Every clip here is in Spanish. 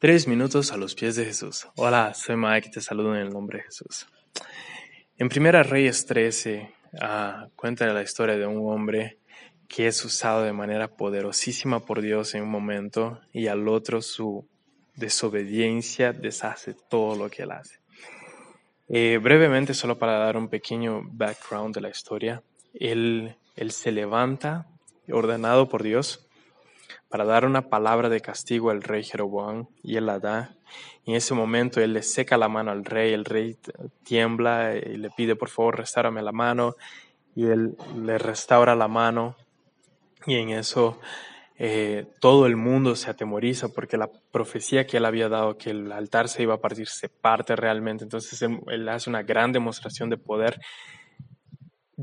Tres minutos a los pies de Jesús. Hola, soy Mike y te saludo en el nombre de Jesús. En Primera Reyes 13 ah, cuenta la historia de un hombre que es usado de manera poderosísima por Dios en un momento y al otro su desobediencia deshace todo lo que él hace. Eh, brevemente, solo para dar un pequeño background de la historia, él, él se levanta ordenado por Dios para dar una palabra de castigo al rey Jeroboam y él la da. Y en ese momento él le seca la mano al rey, el rey tiembla y le pide por favor restaurame la mano y él le restaura la mano y en eso eh, todo el mundo se atemoriza porque la profecía que él había dado que el altar se iba a partir se parte realmente. Entonces él hace una gran demostración de poder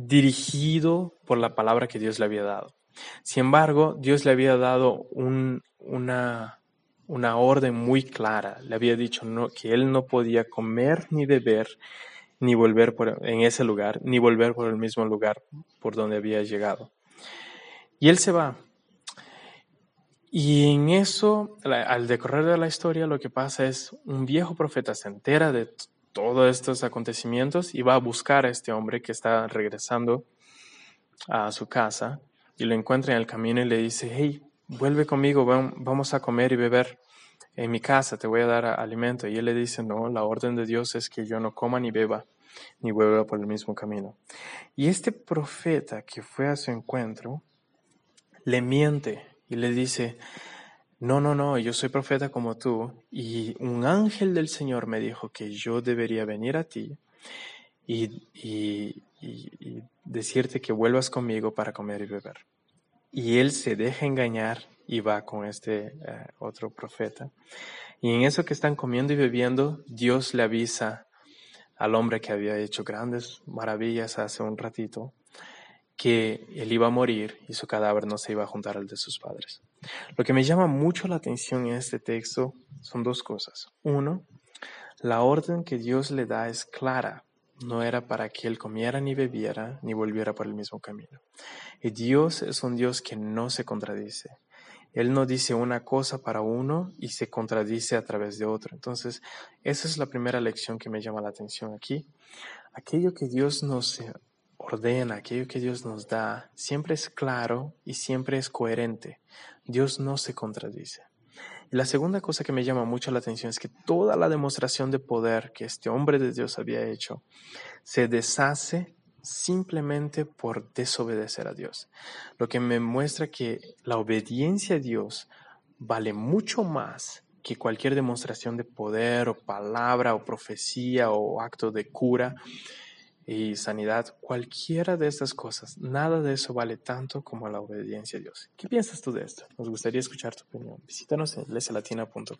dirigido por la palabra que Dios le había dado. Sin embargo, Dios le había dado una, una orden muy clara. Le había dicho que él no podía comer ni beber ni volver por, en ese lugar, ni volver por el mismo lugar por donde había llegado. Y él se va. Y en eso, al decorrer de la historia, lo que pasa es un viejo profeta se entera de todos estos acontecimientos y va a buscar a este hombre que está regresando a su casa y lo encuentra en el camino y le dice, hey, vuelve conmigo, vamos a comer y beber en mi casa, te voy a dar alimento. Y él le dice, no, la orden de Dios es que yo no coma ni beba, ni vuelva por el mismo camino. Y este profeta que fue a su encuentro, le miente y le dice, no, no, no, yo soy profeta como tú, y un ángel del Señor me dijo que yo debería venir a ti y, y, y, decirte que vuelvas conmigo para comer y beber. Y él se deja engañar y va con este eh, otro profeta. Y en eso que están comiendo y bebiendo, Dios le avisa al hombre que había hecho grandes maravillas hace un ratito, que él iba a morir y su cadáver no se iba a juntar al de sus padres. Lo que me llama mucho la atención en este texto son dos cosas. Uno, la orden que Dios le da es clara, no era para que él comiera ni bebiera ni volviera por el mismo camino. Y Dios es un Dios que no se contradice. Él no dice una cosa para uno y se contradice a través de otro. Entonces, esa es la primera lección que me llama la atención aquí. Aquello que Dios nos ordena, aquello que Dios nos da, siempre es claro y siempre es coherente. Dios no se contradice. Y la segunda cosa que me llama mucho la atención es que toda la demostración de poder que este hombre de Dios había hecho se deshace simplemente por desobedecer a Dios. Lo que me muestra que la obediencia a Dios vale mucho más que cualquier demostración de poder o palabra o profecía o acto de cura y sanidad, cualquiera de estas cosas, nada de eso vale tanto como la obediencia a Dios. ¿Qué piensas tú de esto? Nos gustaría escuchar tu opinión. Visítanos en iglesialatina.com.